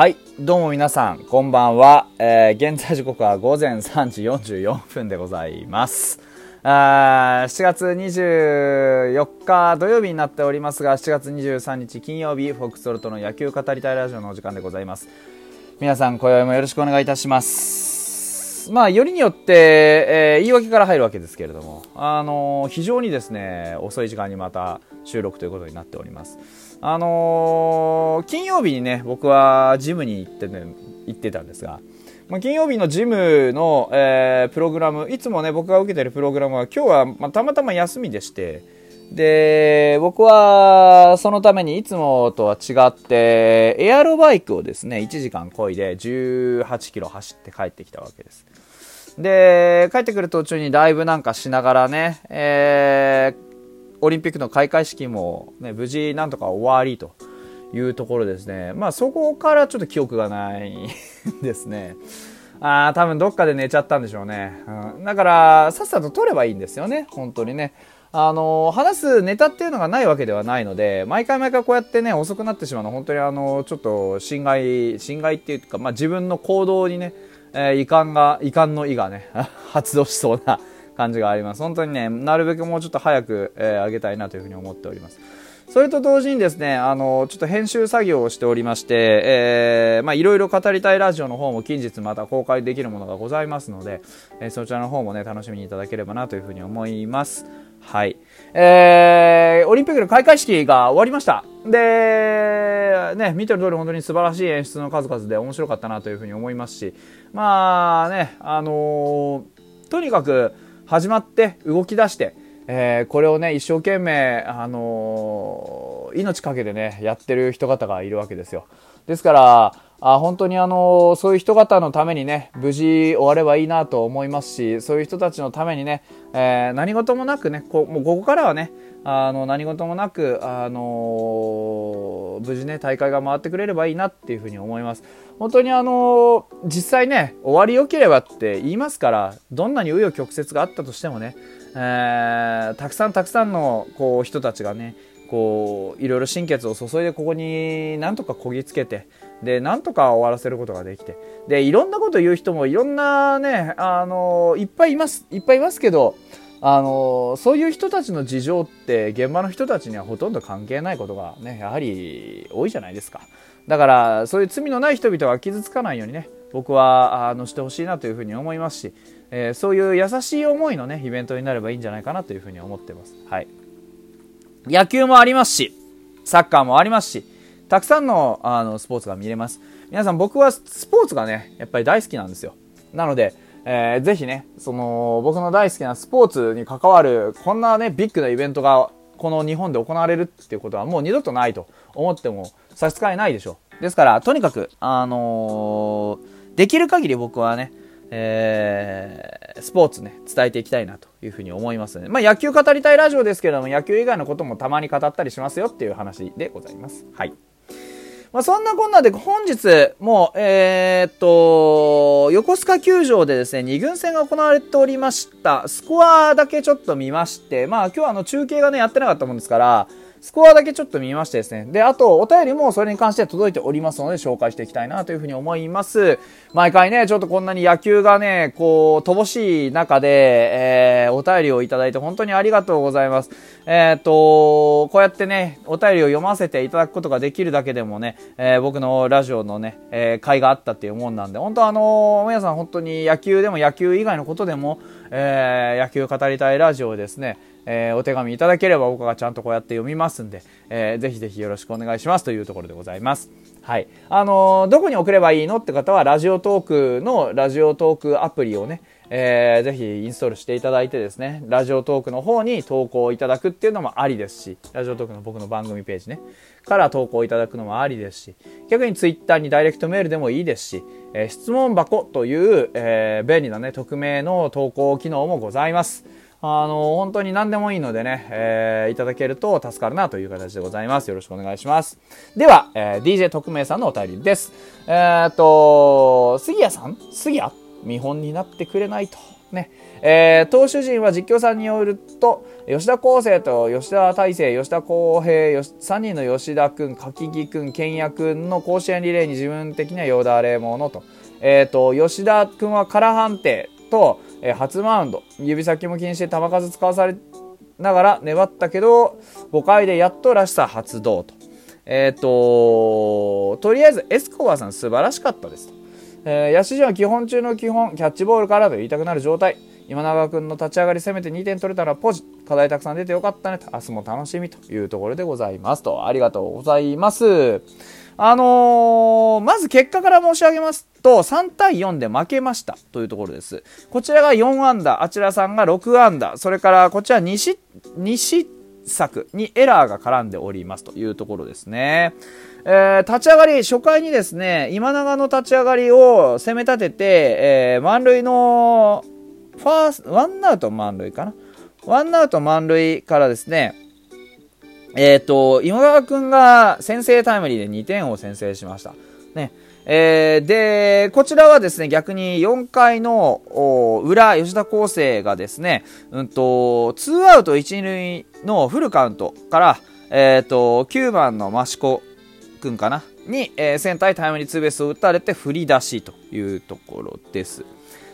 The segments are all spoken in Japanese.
はい、どうも皆さん、こんばんは。えー、現在時刻は午前3時44分でございます。あ7月24日土曜日になっておりますが、7月23日金曜日、フォックストロトの野球語りたいラジオのお時間でございます。皆さん、今宵もよろしくお願いいたします。まあ、よりによって、えー言い訳から入るわけですけれども、あのー非常にですね、遅い時間にまた収録ということになっております。あのー金曜日にね、僕はジムに行って,、ね、行ってたんですが、まあ、金曜日のジムの、えープログラム、いつもね、僕が受けてるプログラムは、今日は、まあ、たまたま休みでして、で、僕は、そのためにいつもとは違って、エアロバイクをですね、1時間漕いで18キロ走って帰ってきたわけです。で、帰ってくる途中にライブなんかしながらね、えーオリンピックの開会式も、ね、無事なんとか終わりというところですね。まあそこからちょっと記憶がないですね。ああ、多分どっかで寝ちゃったんでしょうね。うん、だから、さっさと撮ればいいんですよね、本当にね。あの話すネタっていうのがないわけではないので、毎回毎回こうやってね、遅くなってしまうの、本当にあの、ちょっと侵害、侵害っていうか、まあ自分の行動にね、えー遺憾が、遺憾の意がね、発動しそうな感じがあります。本当にね、なるべくもうちょっと早く、えー上げたいなというふうに思っております。それと同時にですね、あの、ちょっと編集作業をしておりまして、えーまあ、いろいろ語りたいラジオの方も近日また公開できるものがございますので、えーそちらの方もね、楽しみにいただければなというふうに思います。はい。えー、オリンピックの開会式が終わりました。で、ね、見てる通り本当に素晴らしい演出の数々で面白かったなというふうに思いますし、まあね、あのーとにかく始まって動き出して、えーこれをね、一生懸命、あのー命かけてね、やってる人方がいるわけですよ。ですから、あ本当にあのそういう人方のためにね、無事終わればいいなと思いますし、そういう人たちのためにね、えー何事もなくね、こもうここからはね、あの何事もなく、あの無事ね、大会が回ってくれればいいなっていうふうに思います。本当にあの実際ね、終わり良ければって言いますから、どんなに紆余曲折があったとしてもね、えーたくさんたくさんのこう人たちがね、こういろいろ心血を注いでここになんとかこぎつけてでなんとか終わらせることができてでいろんなこと言う人もいろんなねあのいっぱいいますいっぱいいますけどあのそういう人たちの事情って現場の人たちにはほとんど関係ないことがねやはり多いじゃないですか。だからそういう罪のない人々は傷つかないようにね僕はあのしてほしいなというふうに思いますし、えーそういう優しい思いのねイベントになればいいんじゃないかなというふうに思ってますはい野球もありますし、サッカーもありますし、たくさんのあのスポーツが見れます。皆さん僕はスポーツがね、やっぱり大好きなんですよ。なので、えーぜひね、その僕の大好きなスポーツに関わるこんなね、ビッグなイベントがこの日本で行われるっていうことはもう二度とないと思っても差し支えないでしょう。ですから、とにかく、あのーできる限り僕はね、えースポーツね、伝えていきたいなというふうに思いますね。まあ野球語りたいラジオですけれども、野球以外のこともたまに語ったりしますよっていう話でございます。はい。まあそんなこんなで本日、もう、えーっと、横須賀球場でですね、2軍戦が行われておりました。スコアだけちょっと見まして、まあ今日はあの中継がね、やってなかったもんですから、スコアだけちょっと見ましてですね。で、あと、お便りもそれに関して届いておりますので、紹介していきたいなというふうに思います。毎回ね、ちょっとこんなに野球がね、こう、乏しい中で、えー、お便りをいただいて本当にありがとうございます。えーっと、こうやってね、お便りを読ませていただくことができるだけでもね、えー僕のラジオのね、えー、会があったっていうもんなんで、本当あのー皆さん本当に野球でも野球以外のことでも、えー野球語りたいラジオですね、えーお手紙いただければ僕がちゃんとこうやって読みますんで、えーぜひぜひよろしくお願いしますというところでございます。はい。あのーどこに送ればいいのって方は、ラジオトークのラジオトークアプリをね、えーぜひインストールしていただいてですね、ラジオトークの方に投稿いただくっていうのもありですし、ラジオトークの僕の番組ページね、から投稿いただくのもありですし、逆にツイッターにダイレクトメールでもいいですし、えー質問箱という、えー便利なね、匿名の投稿機能もございます。あの、本当に何でもいいのでね、えーいただけると助かるなという形でございます。よろしくお願いします。では、えー DJ 特命さんのお便りです。えーっと、杉谷さん？杉谷？見本になってくれないと。ね。えー、投手陣は実況さんによると、吉田康生と吉田大成、吉田康平、3人の吉田君、柿木君、健也君の甲子園リレーに自分的にはよだれものと。えっ、ー、と、吉田君は空判定と、えー、初マウンド、指先も気にして球数使わされながら粘ったけど、5回でやっとらしさ発動と。えっ、ー、と、とりあえずエスコバーさん素晴らしかったですと。えー、野手陣は基本中の基本、キャッチボールからと言いたくなる状態。今永君の立ち上がり攻めて2点取れたらポジ。課題たくさん出てよかったねと。明日も楽しみというところでございますと。ありがとうございます。あのー、まず結果から申し上げますと、3対4で負けましたというところです。こちらが4安打、あちらさんが6安打、それからこちら西、西作にエラーが絡んでおりますというところですね。えー、立ち上がり、初回にですね、今永の立ち上がりを攻め立てて、えー、満塁の、ファースト、ワンアウト満塁かな？ワンアウト満塁からですね、えっ、ー、と、今川くんが先制タイムリーで2点を先制しました。えー、で、こちらはですね、逆に4回の裏、吉田康生がですね、うんと、ツーアウト1、塁のフルカウントから、えっ、ー、と、9番の益子くんかな？に、えー、センターへタイムリーツーベースを打たれて振り出しというところです。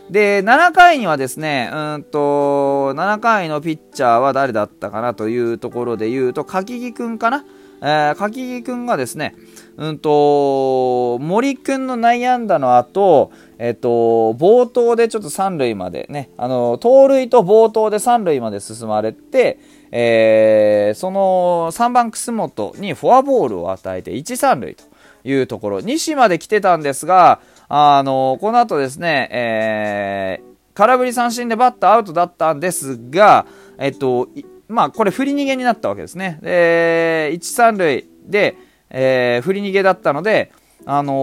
で、7回にはですね、うんと、7回のピッチャーは誰だったかなというところで言うと、柿木くんかな？えー、柿木くんがですね、うんと、森くんの内野安打の後、えっ、と、冒頭でちょっと三塁までね、あの、盗塁と冒頭で三塁まで進まれて、えー、その3番楠本にフォアボールを与えて1、三塁というところ、西まで来てたんですが、あの、この後ですね、えー、空振り三振でバッターアウトだったんですが、えっと、まあ、これ振り逃げになったわけですね。で、1、三塁で、えー、振り逃げだったので、あの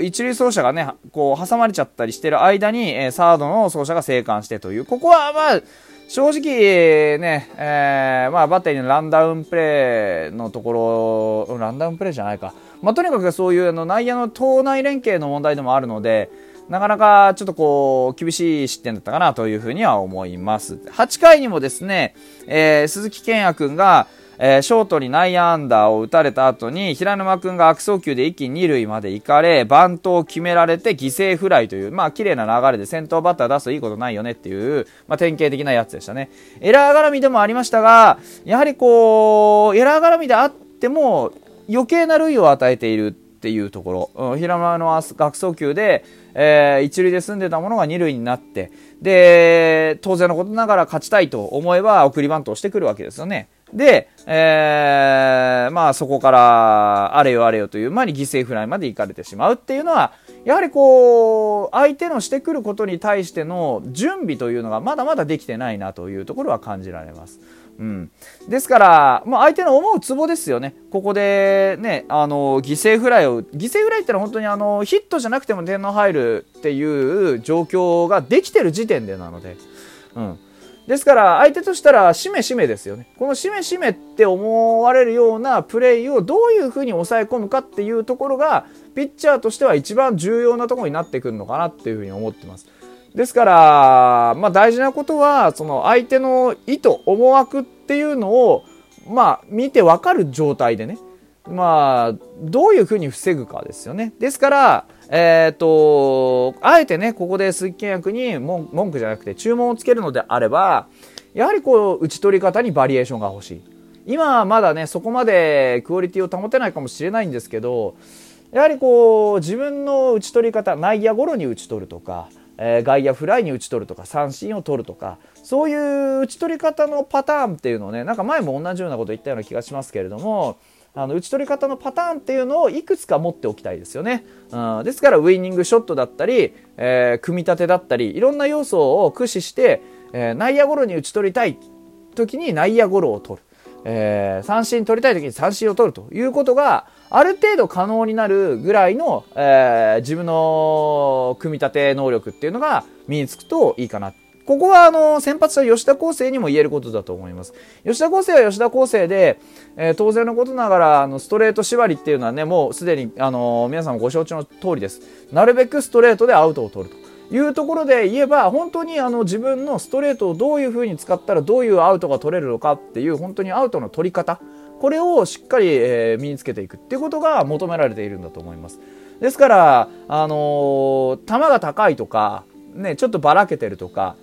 ー、一塁走者がね、こう、挟まれちゃったりしてる間に、えー、サードの走者が生還してという、ここはまあ、正直ね、えー、まあ、バッテリーのランダウンプレーのところ、ランダウンプレーじゃないか。まあ、とにかくそういうあの内野の党内連携の問題でもあるので、なかなかちょっとこう、厳しい失点だったかなというふうには思います。8回にもですね、えー、鈴木健也くんが、えー、ショートに内野アンダーを打たれた後に、平沼くんが悪送球で一気に二塁まで行かれ、バントを決められて犠牲フライという、まあ綺麗な流れで先頭バッター出すといいことないよねっていう、まあ典型的なやつでしたね。エラー絡みでもありましたが、やはりこう、エラー絡みであっても、余計な類を与えているっていうところ、うん、平間の悪送球で、えー、一塁で済んでたものが二塁になって、で、当然のことながら勝ちたいと思えば送りバントをしてくるわけですよね。で、えー、まあそこからあれよあれよという前に犠牲フライまで行かれてしまうっていうのは、やはりこう、相手のしてくることに対しての準備というのがまだまだできてないなというところは感じられます。うん、ですから、まあ、相手の思うツボですよね、ここで、ね、あの犠牲フライを、犠牲フライってのは本当にあのヒットじゃなくても点の入るっていう状況ができてる時点でなので、うん、ですから相手としたらしめしめですよね、このしめしめって思われるようなプレーをどういうふうに抑え込むかっていうところが、ピッチャーとしては一番重要なところになってくるのかなっていうふうに思ってます。ですから、まあ、大事なことはその相手の意図思惑っていうのを、まあ、見てわかる状態でね、まあ、どういうふうに防ぐかですよね。ですから、えっ、ー、と、あえてね、ここで鈴木健役に文句じゃなくて注文をつけるのであれば、やはりこう、打ち取り方にバリエーションが欲しい。今はまだね、そこまでクオリティを保てないかもしれないんですけど、やはりこう、自分の打ち取り方、内野ゴロに打ち取るとか、えー、外野フライに打ち取るとか三振を取るとかそういう打ち取り方のパターンっていうのをねなんか前も同じようなこと言ったような気がしますけれどもあの打ち取り方のパターンっていうのをいくつか持っておきたいですよね、うん、ですからウイニングショットだったり、えー、組み立てだったりいろんな要素を駆使して、えー、内野ゴロに打ち取りたい時に内野ゴロを取る、えー、三振取りたい時に三振を取るということがある程度可能になるぐらいの、え、自分の組み立て能力っていうのが身につくといいかな。ここはあの先発者吉田康生にも言えることだと思います。吉田康生は吉田康生で、えー、当然のことながらあのストレート縛りっていうのはねもうすでにあの皆さんもご承知の通りです。なるべくストレートでアウトを取ると。いうところで言えば本当にあの自分のストレートをどういう風に使ったらどういうアウトが取れるのかっていう本当にアウトの取り方これをしっかり、え、身につけていくっていうことが求められているんだと思います。ですから、あのー、球が高いとか、ね、ちょっとばらけてるとか、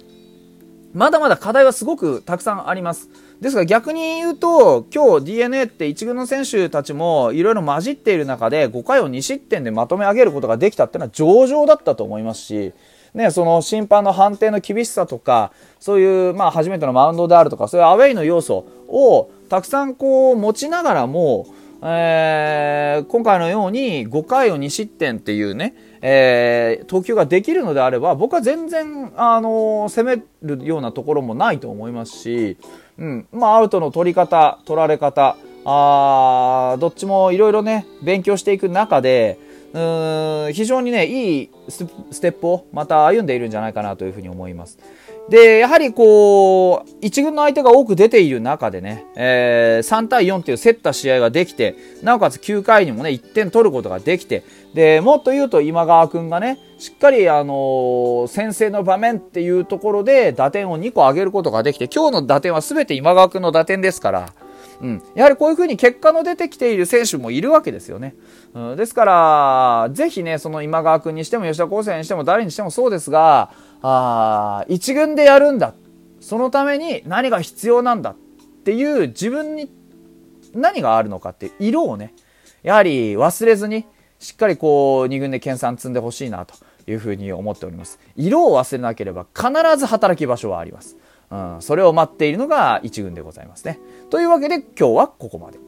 まだまだ課題はすごくたくさんあります。ですが逆に言うと、今日 DNA って1軍の選手たちもいろいろ混じっている中で5回を2失点でまとめ上げることができたっていうのは上々だったと思いますし、ね、その審判の判定の厳しさとか、そういう、まあ、初めてのマウンドであるとか、そういうアウェイの要素をたくさんこう持ちながらも、えー、今回のように5回を2失点っていうね、えー、投球ができるのであれば、僕は全然、あのー、攻めるようなところもないと思いますし、うん、まあ、アウトの取り方、取られ方、あどっちもいろいろね、勉強していく中で、うーん非常にね、いいステップをまた歩んでいるんじゃないかなというふうに思います。で、やはりこう、一軍の相手が多く出ている中でね、えー、3対4っていう競った試合ができて、なおかつ9回にもね、1点取ることができて、で、もっと言うと今川くんがね、しっかりあのー、先制の場面っていうところで打点を2個上げることができて、今日の打点は全て今川くんの打点ですから、うん、やはりこういうふうに結果の出てきている選手もいるわけですよね。うん、ですから、ぜひね、その今川君にしても吉田康生にしても誰にしてもそうですが、あ一軍でやるんだ。そのために何が必要なんだっていう自分に何があるのかって色をね、やはり忘れずに、しっかりこう、2軍で研鑽積んでほしいなというふうに思っております。色を忘れなければ必ず働き場所はあります。うん、それを待っているのが1軍でございますね。というわけで今日はここまで。